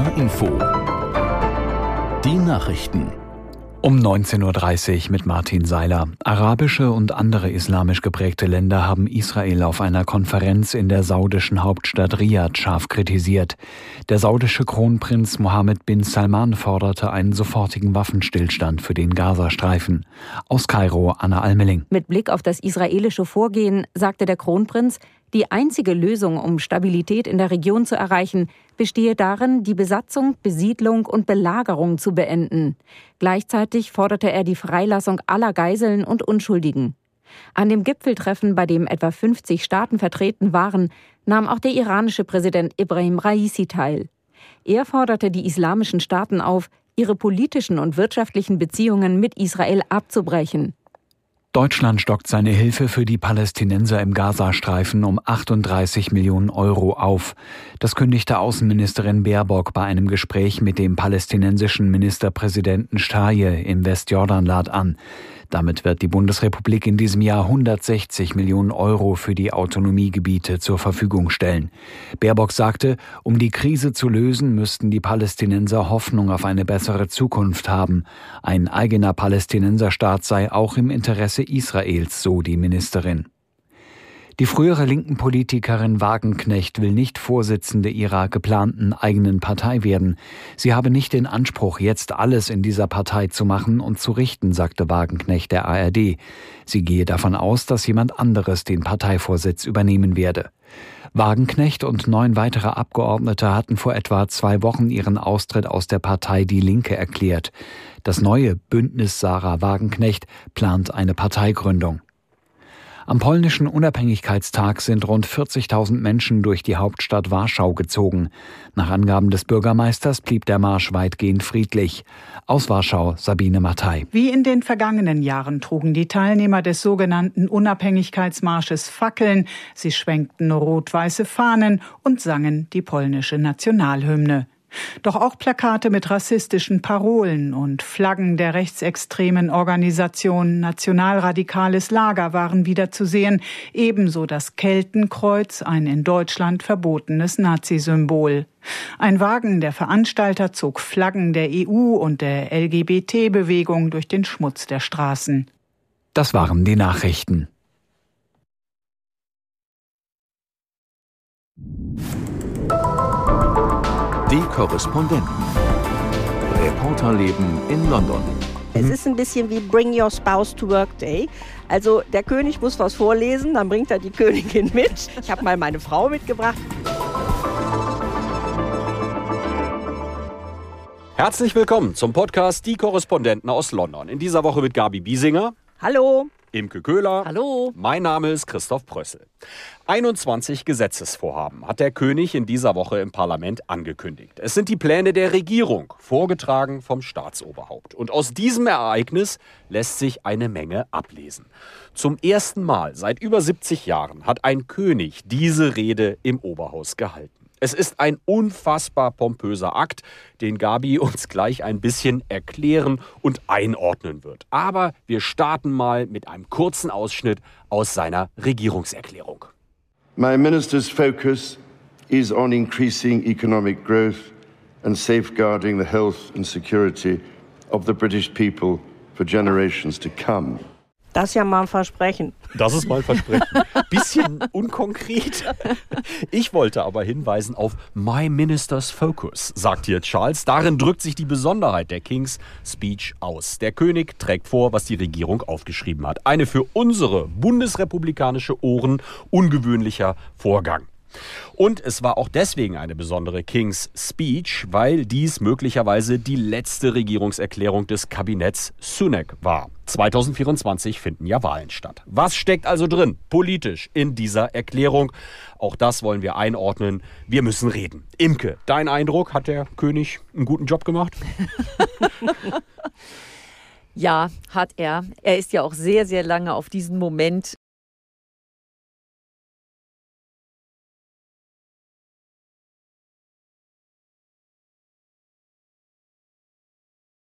HR Info. Die Nachrichten. Um 19.30 Uhr mit Martin Seiler. Arabische und andere islamisch geprägte Länder haben Israel auf einer Konferenz in der saudischen Hauptstadt Riyadh scharf kritisiert. Der saudische Kronprinz Mohammed bin Salman forderte einen sofortigen Waffenstillstand für den Gazastreifen. Aus Kairo Anna Almeling. Mit Blick auf das israelische Vorgehen sagte der Kronprinz, die einzige Lösung, um Stabilität in der Region zu erreichen, bestehe darin, die Besatzung, Besiedlung und Belagerung zu beenden. Gleichzeitig forderte er die Freilassung aller Geiseln und Unschuldigen. An dem Gipfeltreffen, bei dem etwa 50 Staaten vertreten waren, nahm auch der iranische Präsident Ibrahim Raisi teil. Er forderte die islamischen Staaten auf, ihre politischen und wirtschaftlichen Beziehungen mit Israel abzubrechen. Deutschland stockt seine Hilfe für die Palästinenser im Gazastreifen um 38 Millionen Euro auf. Das kündigte Außenministerin Baerbock bei einem Gespräch mit dem palästinensischen Ministerpräsidenten Staje im Westjordanland an. Damit wird die Bundesrepublik in diesem Jahr 160 Millionen Euro für die Autonomiegebiete zur Verfügung stellen. Baerbock sagte, um die Krise zu lösen, müssten die Palästinenser Hoffnung auf eine bessere Zukunft haben. Ein eigener Palästinenserstaat sei auch im Interesse Israels, so die Ministerin. Die frühere linken Politikerin Wagenknecht will nicht Vorsitzende ihrer geplanten eigenen Partei werden. Sie habe nicht den Anspruch, jetzt alles in dieser Partei zu machen und zu richten, sagte Wagenknecht der ARD. Sie gehe davon aus, dass jemand anderes den Parteivorsitz übernehmen werde. Wagenknecht und neun weitere Abgeordnete hatten vor etwa zwei Wochen ihren Austritt aus der Partei Die Linke erklärt. Das neue Bündnis Sarah Wagenknecht plant eine Parteigründung. Am polnischen Unabhängigkeitstag sind rund 40.000 Menschen durch die Hauptstadt Warschau gezogen. Nach Angaben des Bürgermeisters blieb der Marsch weitgehend friedlich. Aus Warschau Sabine Mattei. Wie in den vergangenen Jahren trugen die Teilnehmer des sogenannten Unabhängigkeitsmarsches Fackeln, sie schwenkten rot-weiße Fahnen und sangen die polnische Nationalhymne. Doch auch Plakate mit rassistischen Parolen und Flaggen der rechtsextremen Organisation Nationalradikales Lager waren wieder zu sehen, ebenso das Keltenkreuz, ein in Deutschland verbotenes Nazisymbol. Ein Wagen der Veranstalter zog Flaggen der EU und der LGBT-Bewegung durch den Schmutz der Straßen. Das waren die Nachrichten. Die Korrespondenten. Reporterleben in London. Es ist ein bisschen wie Bring Your Spouse to Work Day. Also der König muss was vorlesen, dann bringt er die Königin mit. Ich habe mal meine Frau mitgebracht. Herzlich willkommen zum Podcast Die Korrespondenten aus London. In dieser Woche mit Gabi Biesinger. Hallo. Imke Köhler. Hallo. Mein Name ist Christoph Prössel. 21 Gesetzesvorhaben hat der König in dieser Woche im Parlament angekündigt. Es sind die Pläne der Regierung, vorgetragen vom Staatsoberhaupt. Und aus diesem Ereignis lässt sich eine Menge ablesen. Zum ersten Mal seit über 70 Jahren hat ein König diese Rede im Oberhaus gehalten. Es ist ein unfassbar pompöser Akt, den Gabi uns gleich ein bisschen erklären und einordnen wird. Aber wir starten mal mit einem kurzen Ausschnitt aus seiner Regierungserklärung. My minister's focus is on increasing economic growth and safeguarding the health and security of the British people for generations to come. Das ist ja mal ein Versprechen. Das ist mal ein Versprechen. Bisschen unkonkret. Ich wollte aber hinweisen auf My Minister's Focus, sagt hier Charles. Darin drückt sich die Besonderheit der King's Speech aus. Der König trägt vor, was die Regierung aufgeschrieben hat. Eine für unsere bundesrepublikanische Ohren ungewöhnlicher Vorgang. Und es war auch deswegen eine besondere King's Speech, weil dies möglicherweise die letzte Regierungserklärung des Kabinetts Sunak war. 2024 finden ja Wahlen statt. Was steckt also drin, politisch, in dieser Erklärung? Auch das wollen wir einordnen. Wir müssen reden. Imke, dein Eindruck, hat der König einen guten Job gemacht? Ja, hat er. Er ist ja auch sehr, sehr lange auf diesen Moment